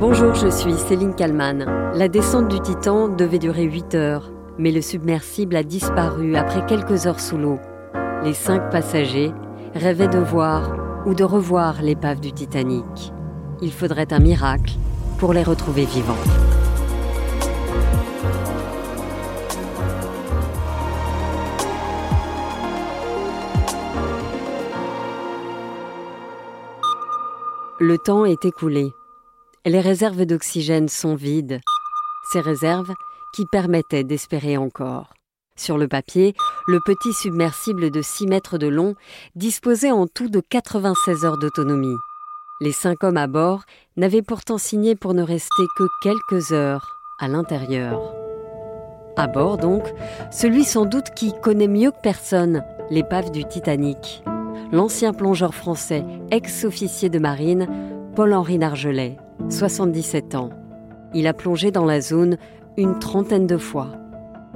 Bonjour, je suis Céline Kalman. La descente du Titan devait durer 8 heures, mais le submersible a disparu après quelques heures sous l'eau. Les cinq passagers rêvaient de voir ou de revoir l'épave du Titanic. Il faudrait un miracle pour les retrouver vivants. Le temps est écoulé. Les réserves d'oxygène sont vides. Ces réserves qui permettaient d'espérer encore. Sur le papier, le petit submersible de 6 mètres de long disposait en tout de 96 heures d'autonomie. Les cinq hommes à bord n'avaient pourtant signé pour ne rester que quelques heures à l'intérieur. À bord donc, celui sans doute qui connaît mieux que personne l'épave du Titanic. L'ancien plongeur français, ex-officier de marine, Paul-Henri Nargelet, 77 ans. Il a plongé dans la zone une trentaine de fois.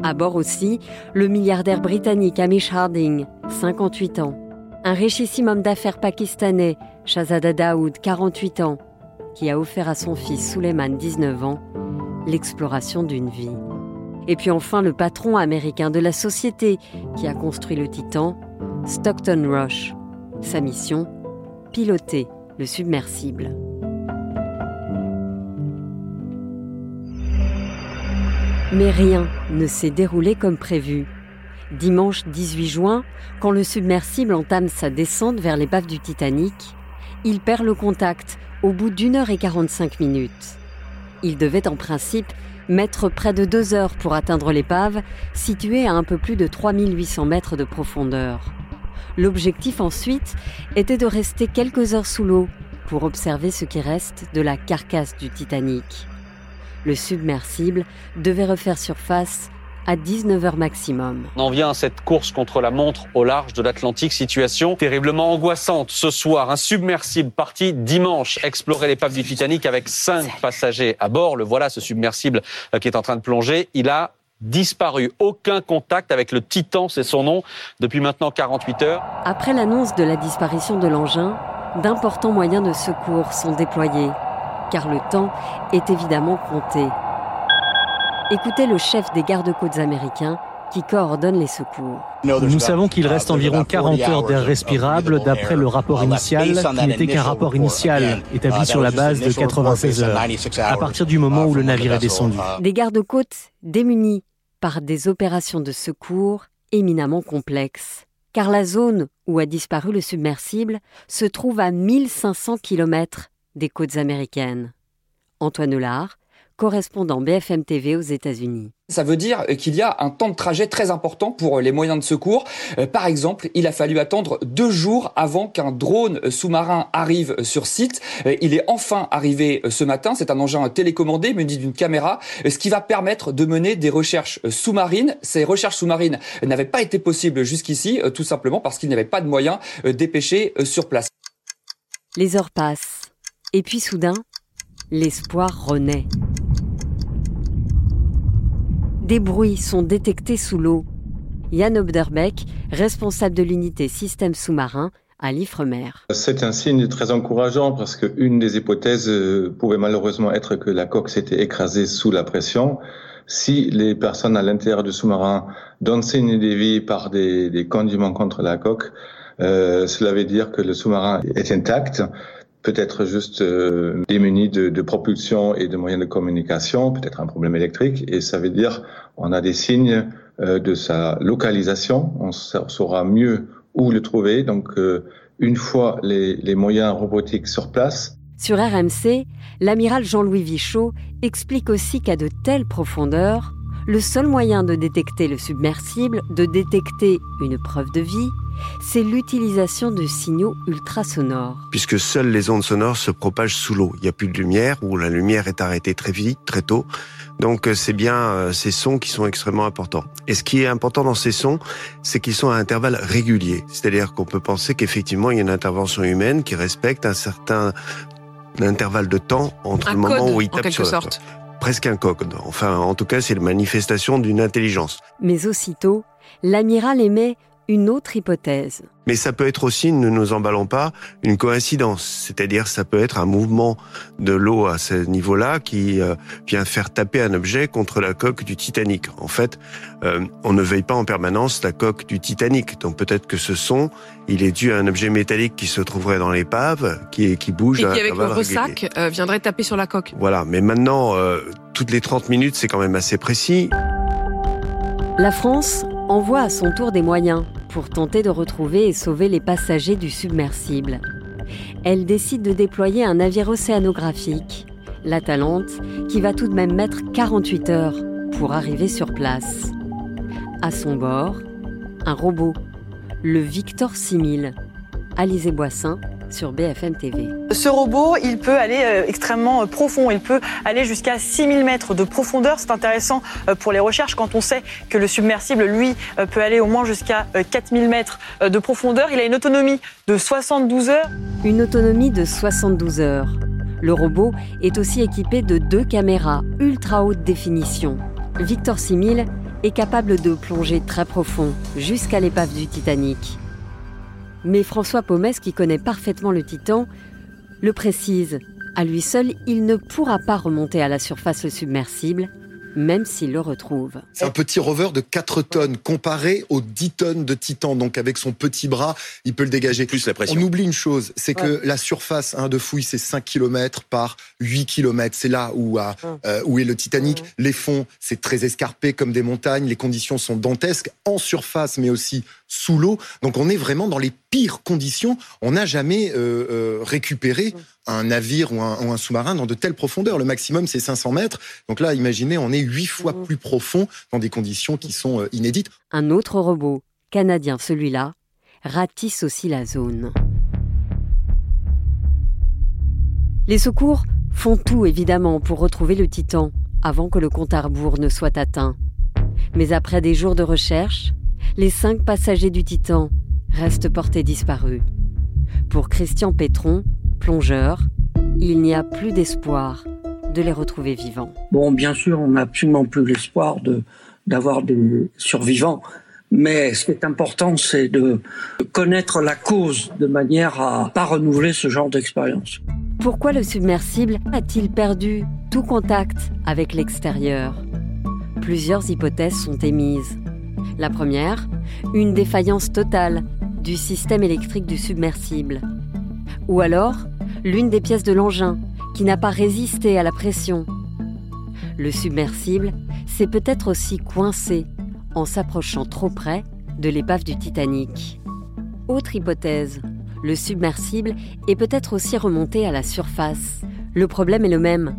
À bord aussi, le milliardaire britannique Amish Harding, 58 ans. Un richissime homme d'affaires pakistanais, Shahzada Daoud, 48 ans, qui a offert à son fils Suleiman, 19 ans, l'exploration d'une vie. Et puis enfin le patron américain de la société qui a construit le Titan, Stockton Rush. Sa mission Piloter le submersible. Mais rien ne s'est déroulé comme prévu. Dimanche 18 juin, quand le submersible entame sa descente vers l'épave du Titanic, il perd le contact au bout d'une heure et 45 minutes. Il devait en principe mettre près de deux heures pour atteindre l'épave, située à un peu plus de 3800 mètres de profondeur. L'objectif ensuite était de rester quelques heures sous l'eau pour observer ce qui reste de la carcasse du Titanic. Le submersible devait refaire surface à 19h maximum. On en vient à cette course contre la montre au large de l'Atlantique, situation terriblement angoissante. Ce soir, un submersible parti dimanche explorer l'épave du Titanic avec cinq passagers à bord. Le voilà, ce submersible euh, qui est en train de plonger. Il a disparu. Aucun contact avec le Titan, c'est son nom, depuis maintenant 48 heures. Après l'annonce de la disparition de l'engin, d'importants moyens de secours sont déployés, car le temps est évidemment compté. Écoutez le chef des gardes-côtes américains qui coordonne les secours. Nous savons qu'il reste environ 40 heures d'air respirable d'après le rapport initial, qui n'était qu'un rapport initial établi sur la base de 96 heures, à partir du moment où le navire est descendu. Des gardes-côtes démunis par des opérations de secours éminemment complexes, car la zone où a disparu le submersible se trouve à 1500 km des côtes américaines. Antoine Hollard, correspondant BFM TV aux États-Unis. Ça veut dire qu'il y a un temps de trajet très important pour les moyens de secours. Euh, par exemple, il a fallu attendre deux jours avant qu'un drone sous-marin arrive sur site. Euh, il est enfin arrivé ce matin. C'est un engin télécommandé muni d'une caméra, euh, ce qui va permettre de mener des recherches sous-marines. Ces recherches sous-marines n'avaient pas été possibles jusqu'ici, tout simplement parce qu'il n'y avait pas de moyens dépêchés sur place. Les heures passent. Et puis soudain, l'espoir renaît. Des bruits sont détectés sous l'eau. Yann Obderbeck, responsable de l'unité système sous-marin à l'Ifremer. C'est un signe très encourageant parce qu'une des hypothèses euh, pouvait malheureusement être que la coque s'était écrasée sous la pression. Si les personnes à l'intérieur du sous-marin donnent signe de vie par des, des condiments contre la coque, euh, cela veut dire que le sous-marin est intact peut-être juste euh, démuni de, de, propulsion et de moyens de communication, peut-être un problème électrique, et ça veut dire on a des signes euh, de sa localisation, on saura mieux où le trouver. Donc euh, une fois les, les moyens robotiques sur place. Sur RMC, l'amiral Jean-Louis Vichot explique aussi qu'à de telles profondeurs, le seul moyen de détecter le submersible, de détecter une preuve de vie, c'est l'utilisation de signaux ultrasonores. Puisque seules les ondes sonores se propagent sous l'eau. Il n'y a plus de lumière, ou la lumière est arrêtée très vite, très tôt. Donc euh, c'est bien euh, ces sons qui sont extrêmement importants. Et ce qui est important dans ces sons, c'est qu'ils sont à intervalles réguliers. C'est-à-dire qu'on peut penser qu'effectivement, il y a une intervention humaine qui respecte un certain intervalle de temps entre le moment où il tape sur sorte. Presque un code. Enfin, en tout cas, c'est la manifestation d'une intelligence. Mais aussitôt, l'amiral émet une autre hypothèse. Mais ça peut être aussi, ne nous emballons pas, une coïncidence. C'est-à-dire, ça peut être un mouvement de l'eau à ce niveau-là qui euh, vient faire taper un objet contre la coque du Titanic. En fait, euh, on ne veille pas en permanence la coque du Titanic. Donc peut-être que ce son, il est dû à un objet métallique qui se trouverait dans l'épave, qui, qui bouge. Et qui, avec le ressac, euh, viendrait taper sur la coque. Voilà. Mais maintenant, toutes les 30 minutes, c'est quand même assez précis. La France envoie à son tour des moyens pour tenter de retrouver et sauver les passagers du submersible. Elle décide de déployer un navire océanographique, l'Atalante, qui va tout de même mettre 48 heures pour arriver sur place. À son bord, un robot, le Victor 6000. Alizé Boissin sur BFM TV. Ce robot, il peut aller euh, extrêmement euh, profond. Il peut aller jusqu'à 6000 mètres de profondeur. C'est intéressant euh, pour les recherches quand on sait que le submersible, lui, peut aller au moins jusqu'à 4000 mètres de profondeur. Il a une autonomie de 72 heures. Une autonomie de 72 heures. Le robot est aussi équipé de deux caméras ultra haute définition. Victor 6000 est capable de plonger très profond jusqu'à l'épave du Titanic. Mais François Pomès, qui connaît parfaitement le Titan, le précise. À lui seul, il ne pourra pas remonter à la surface submersible, même s'il le retrouve. C'est un petit rover de 4 tonnes comparé aux 10 tonnes de Titan. Donc avec son petit bras, il peut le dégager. Plus la pression. On oublie une chose, c'est que la surface hein, de fouille, c'est 5 km par 8 km. C'est là où, euh, où est le Titanic. Les fonds, c'est très escarpé comme des montagnes. Les conditions sont dantesques en surface, mais aussi sous l'eau. Donc on est vraiment dans les pires conditions. On n'a jamais euh, euh, récupéré un navire ou un, sous-marin dans de telles profondeurs. Le maximum, c'est 500 mètres. Donc là, imaginez, on est huit fois mmh. plus profond dans des conditions qui sont euh, inédites. Un autre robot, canadien celui-là, ratisse aussi la zone. Les secours font tout évidemment pour retrouver le Titan avant que le compte à rebours ne soit atteint. Mais après des jours de recherche, les cinq passagers du Titan restent portés disparus. Pour Christian Pétron, plongeurs, il n'y a plus d'espoir de les retrouver vivants. Bon, bien sûr, on n'a absolument plus l'espoir de, d'avoir des survivants. Mais ce qui est important, c'est de connaître la cause de manière à pas renouveler ce genre d'expérience. Pourquoi le submersible a-t-il perdu tout contact avec l'extérieur? Plusieurs hypothèses sont émises. La première, une défaillance totale du système électrique du submersible. Ou alors, l'une des pièces de l'engin qui n'a pas résisté à la pression. Le submersible s'est peut-être aussi coincé en s'approchant trop près de l'épave du Titanic. Autre hypothèse, le submersible est peut-être aussi remonté à la surface. Le problème est le même.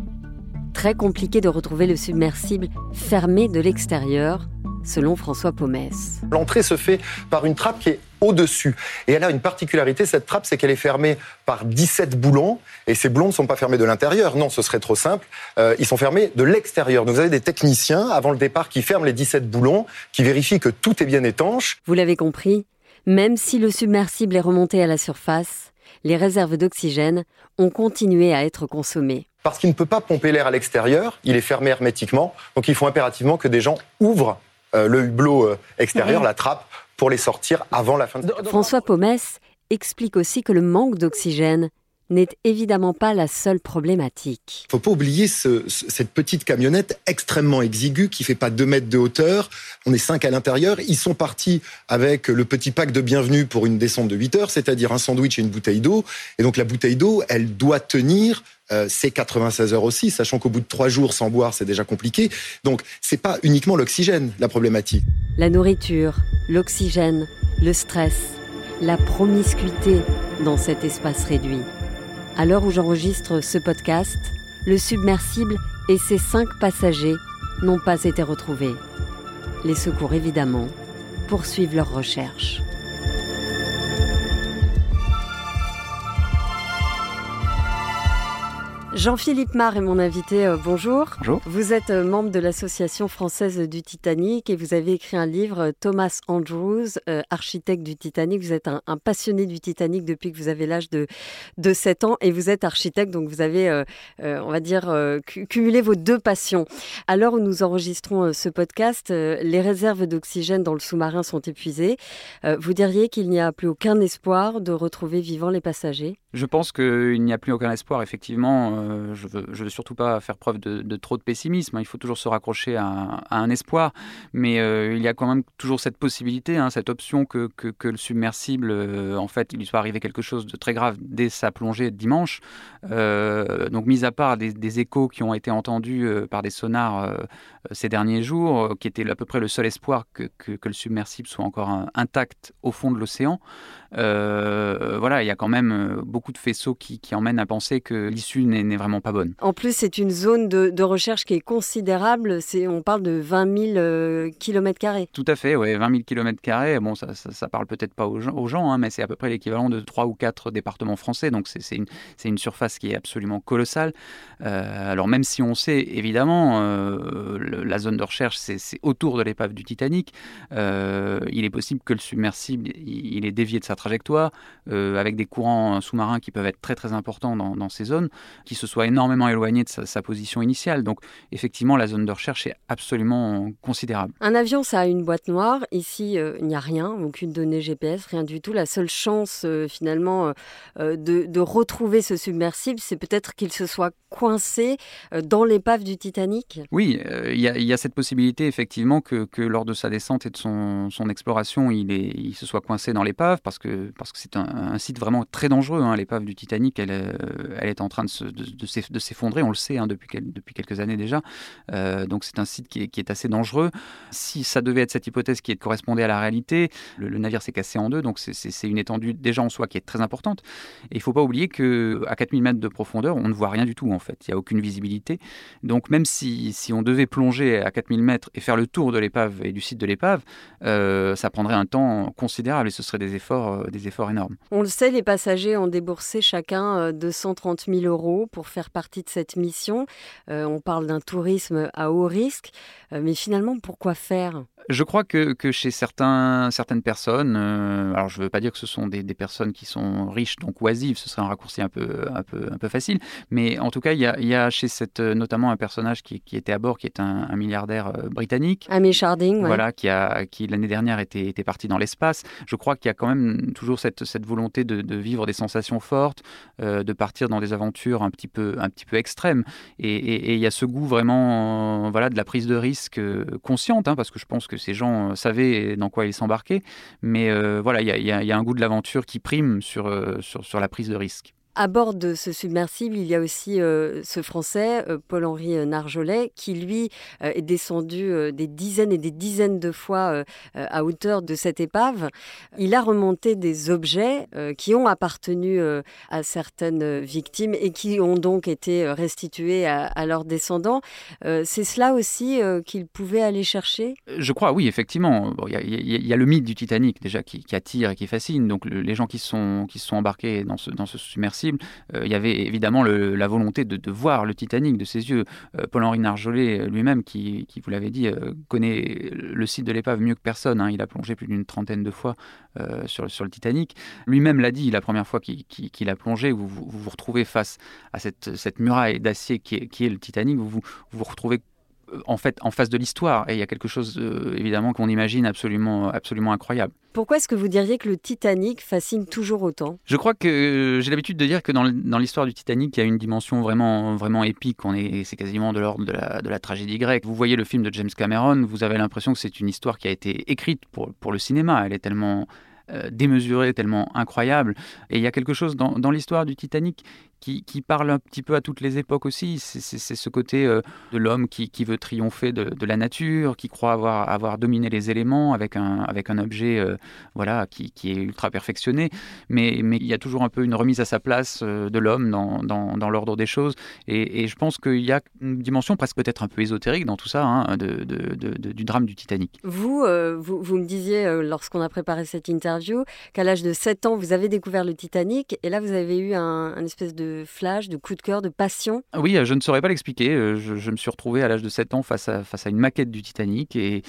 Très compliqué de retrouver le submersible fermé de l'extérieur selon François Pomès. L'entrée se fait par une trappe qui est au-dessus. Et elle a une particularité, cette trappe, c'est qu'elle est fermée par 17 boulons. Et ces boulons ne sont pas fermés de l'intérieur. Non, ce serait trop simple. Euh, ils sont fermés de l'extérieur. Donc vous avez des techniciens, avant le départ, qui ferment les 17 boulons, qui vérifient que tout est bien étanche. Vous l'avez compris, même si le submersible est remonté à la surface, les réserves d'oxygène ont continué à être consommées. Parce qu'il ne peut pas pomper l'air à l'extérieur, il est fermé hermétiquement. Donc il faut impérativement que des gens ouvrent le hublot euh, extérieur, la trappe, pour les sortir avant la fin de François Pomès explique aussi que le manque d'oxygène n'est évidemment pas la seule problématique. Il faut pas oublier cette petite camionnette extrêmement exiguë qui fait pas deux mètres de hauteur. On est cinq à l'intérieur. Ils sont partis avec le petit pack de bienvenue pour une descente de 8 heures, c'est-à-dire un sandwich et une bouteille d'eau. Et donc la bouteille d'eau, elle doit tenir euh, c'est 96 heures aussi, sachant qu'au bout de trois jours sans boire, c'est déjà compliqué. Donc, c'est pas uniquement l'oxygène la problématique. La nourriture, l'oxygène, le stress, la promiscuité dans cet espace réduit. À l'heure où j'enregistre ce podcast, le submersible et ses cinq passagers n'ont pas été retrouvés. Les secours, évidemment, poursuivent leurs recherches. Jean-Philippe Mar est mon invité. Euh, bonjour. Bonjour. Vous êtes euh, membre de l'Association française du Titanic et vous avez écrit un livre, euh, Thomas Andrews, architecte du Titanic. Vous êtes un, passionné du Titanic depuis que vous avez l'âge de, de 7 ans et vous êtes architecte, donc vous avez, on va dire, cumulé vos deux passions. À l'heure où nous enregistrons ce podcast, les réserves d'oxygène dans le sous-marin sont épuisées. vous diriez qu'il n'y a plus aucun espoir de retrouver vivants les passagers? Je pense qu'il n'y a plus aucun espoir, effectivement euh, je ne veux, surtout pas faire preuve de, trop de pessimisme. Hein. Il faut toujours se raccrocher à, un espoir. Mais euh, il y a quand même toujours cette possibilité, hein, cette option que, le submersible, euh, en fait, il lui soit arrivé quelque chose de très grave dès sa plongée dimanche. donc, mis à part des, échos qui ont été entendus par des sonars ces derniers jours, qui étaient à peu près le seul espoir que, le submersible soit encore intact au fond de l'océan, voilà, il y a quand même beaucoup de faisceaux qui, qui emmènent à penser que l'issue n'est vraiment pas bonne. En plus, c'est une zone de, recherche qui est considérable. C'est, on parle de 20 000 euh, km. Tout à fait, oui, 20 000 km. Bon, ça, ça, parle peut-être pas aux gens, hein, mais c'est à peu près l'équivalent de 3 ou 4 départements français. Donc, c'est, une, une, surface qui est absolument colossale. Euh, alors, même si on sait, évidemment, euh, la zone de recherche, c'est, autour de l'épave du Titanic, il est possible que le submersible, il, est dévié de sa trajectoire, avec des courants sous-marins qui peuvent être très, très importants dans, dans ces zones, qui se soit énormément éloigné de sa, position initiale. Donc effectivement, la zone de recherche est absolument considérable. Un avion, ça a une boîte noire. Ici, euh, il n'y a rien, aucune donnée GPS, rien du tout. La seule chance euh, finalement euh, de, retrouver ce submersible, c'est peut-être qu'il se soit coincé dans l'épave du Titanic. Oui, il y, a cette possibilité effectivement que, lors de sa descente et de son, exploration, il, est, il, se soit coincé dans l'épave parce que parce que c'est un, site vraiment très dangereux. Hein. L'épave du Titanic, elle, elle est en train de se, de, s'effondrer, on le sait hein, depuis, quelques années déjà. Euh, donc c'est un site qui est, assez dangereux. Si ça devait être cette hypothèse qui correspondait à la réalité, le, navire s'est cassé en deux, donc c'est une étendue déjà en soi qui est très importante. Et il ne faut pas oublier qu'à 4000 mètres de profondeur, on ne voit rien du tout en fait, il n'y a aucune visibilité. Donc même si, si, on devait plonger à 4000 mètres et faire le tour de l'épave et du site de l'épave, euh, ça prendrait un temps considérable et ce serait des efforts, euh, des efforts énormes. On le sait, les passagers ont déboursé chacun 230 000 euros pour faire partie de cette mission. Euh, on parle d'un tourisme à haut risque, euh, mais finalement, pourquoi faire? Je crois que, que, chez certains, certaines personnes, euh, alors je ne veux pas dire que ce sont des, des, personnes qui sont riches, donc oisives, ce serait un raccourci un peu, un peu, un peu facile, mais en tout cas, il y a, y a, chez cette, notamment un personnage qui, qui, était à bord, qui est un, milliardaire britannique. Amy Sharding, Voilà, qui, a, qui l'année dernière était, était parti dans l'espace. Je crois qu'il y a quand même toujours cette, volonté de, vivre des sensations fortes, de partir dans des aventures un petit peu, un petit peu extrême. Et il y a ce goût vraiment voilà, de la prise de risque euh, consciente, hein, parce que je pense que ces gens euh, savaient dans quoi ils s'embarquaient. Mais euh, voilà, il y, y, a un goût de l'aventure qui prime sur la prise de risque. À bord de ce submersible, il y a aussi euh, ce Français, euh, Paul-Henri Narjolet, qui lui euh, est descendu des dizaines et des dizaines de fois à hauteur de cette épave. Il a remonté des objets qui ont appartenu à certaines victimes et qui ont donc été restitués à, leurs descendants. C'est cela aussi qu'il pouvait aller chercher? Je crois, oui, effectivement. Il y, a le mythe du Titanic déjà qui, attire et qui fascine. Donc les gens qui, sont, sont embarqués dans ce, dans ce submersible, euh, il y avait évidemment la volonté de, voir le Titanic de ses yeux. Euh, Paul-Henri Narjolet euh, lui-même, qui, vous l'avez dit, connaît le site de l'épave mieux que personne. Hein. il a plongé plus d'une trentaine de fois sur, le Titanic. Lui-même l'a dit la première fois qu'il a plongé, vous, vous, retrouvez face à cette, muraille d'acier qui, qui est, le Titanic, vous vous, vous retrouvez en fait en face de l'histoire et il y a quelque chose évidemment qu'on imagine absolument absolument incroyable. Pourquoi est-ce que vous diriez que le Titanic fascine toujours autant? Je crois que euh, j'ai l'habitude de dire que dans, l'histoire du Titanic, il y a une dimension vraiment, vraiment épique. On est, c'est quasiment de l'ordre de la, tragédie grecque. Vous voyez le film de James Cameron, vous avez l'impression que c'est une histoire qui a été écrite pour, pour le cinéma. Elle est tellement euh, démesurée, tellement incroyable. Et il y a quelque chose dans, dans l'histoire du Titanic qui, parle un petit peu à toutes les époques aussi. C'est ce côté euh, de l'homme qui, veut triompher de, la nature, qui croit avoir, dominé les éléments avec un, objet euh, voilà, qui, est ultra perfectionné. Mais, il y a toujours un peu une remise à sa place euh, de l'homme dans, l'ordre des choses. Et, je pense qu'il y a une dimension presque peut-être un peu ésotérique dans tout ça, hein, du drame du Titanic. Vous, vous, vous, me disiez, lorsqu'on a préparé cette interview, qu'à l'âge de 7 ans, vous avez découvert le Titanic. Et là, vous avez eu un, un espèce de de flash, de coup de cœur, de passion Oui, je ne saurais pas l'expliquer. Je, je, me suis retrouvé à l'âge de 7 ans face à, face à une maquette du Titanic et,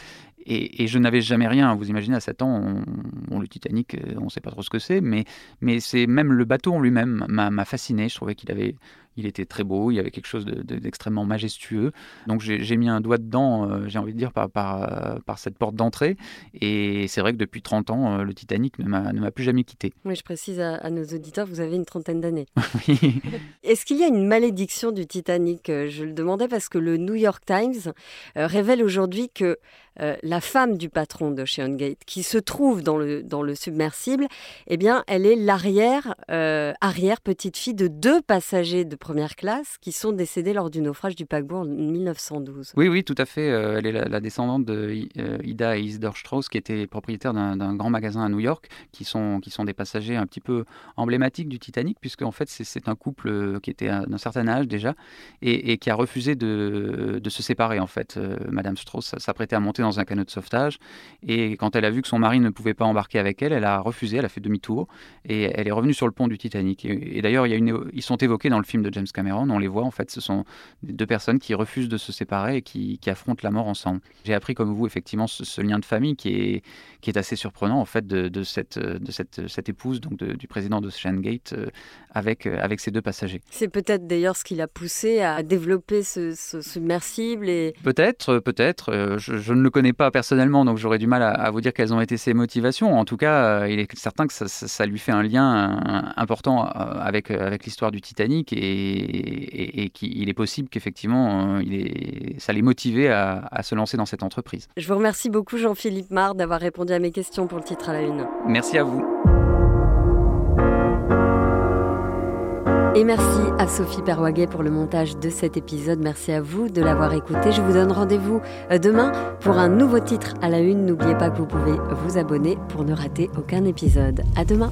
et, je n'avais jamais rien. Vous imaginez, à 7 ans, le Titanic, euh, on ne sait pas trop ce que c'est, mais, mais c'est même le bateau en lui-même m'a fasciné. Je trouvais qu'il avait il était très beau, il y avait quelque chose d'extrêmement majestueux. Donc j'ai mis un doigt dedans, euh, j'ai envie de dire, par, par, par cette porte d'entrée. Et c'est vrai que depuis 30 ans, euh, le Titanic ne m'a plus jamais quitté. Oui, je précise à, nos auditeurs, vous avez une trentaine d'années. Est-ce qu'il y a une malédiction du Titanic? Euh, Je le demandais parce que le New York Times révèle aujourd'hui que la femme du patron de Gate, qui se trouve dans le, dans le submersible, eh bien, elle est l'arrière arrière petite fille de deux passagers de première classe qui sont décédés lors du naufrage du paquebot en 1912. Oui, oui, tout à fait. Euh, elle est la, descendante de euh, Ida et Isidor Strauss, qui étaient propriétaires d'un grand magasin à New York, qui sont, qui sont des passagers un petit peu emblématiques du Titanic, puisque en fait, c'est un couple euh, qui était d'un certain âge déjà et, qui a refusé de, de, se séparer. En fait, Madame Strauss s'apprêtait à monter un canot de sauvetage et quand elle a vu que son mari ne pouvait pas embarquer avec elle, elle a refusé, elle a fait demi-tour et elle est revenue sur le pont du Titanic. Et, d'ailleurs, ils sont évoqués dans le film de James Cameron, on les voit en fait, ce sont deux personnes qui refusent de se séparer et qui, affrontent la mort ensemble. J'ai appris comme vous effectivement ce, lien de famille qui est, qui est assez surprenant en fait de, cette, de cette, cette épouse donc du président de Gate euh, avec, euh, avec ces deux passagers. C'est peut-être d'ailleurs ce qui l'a poussé à développer ce, submersible et... Peut-être, peut-être. Euh, je, ne le connais pas personnellement donc j'aurais du mal à, vous dire quelles ont été ses motivations. En tout cas, il est certain que ça, ça lui fait un lien important avec, avec l'histoire du Titanic et et, qu'il est possible qu'effectivement, euh, ça l'ait motivé à, à, se lancer dans cette entreprise. Je vous remercie beaucoup Jean-Philippe Marr d'avoir répondu à mes questions pour le titre à la une. Merci à vous. Et merci à Sophie Perwaguet pour le montage de cet épisode. Merci à vous de l'avoir écouté. Je vous donne rendez-vous euh, demain pour un nouveau titre à la une. N'oubliez pas que vous pouvez vous abonner pour ne rater aucun épisode. À demain.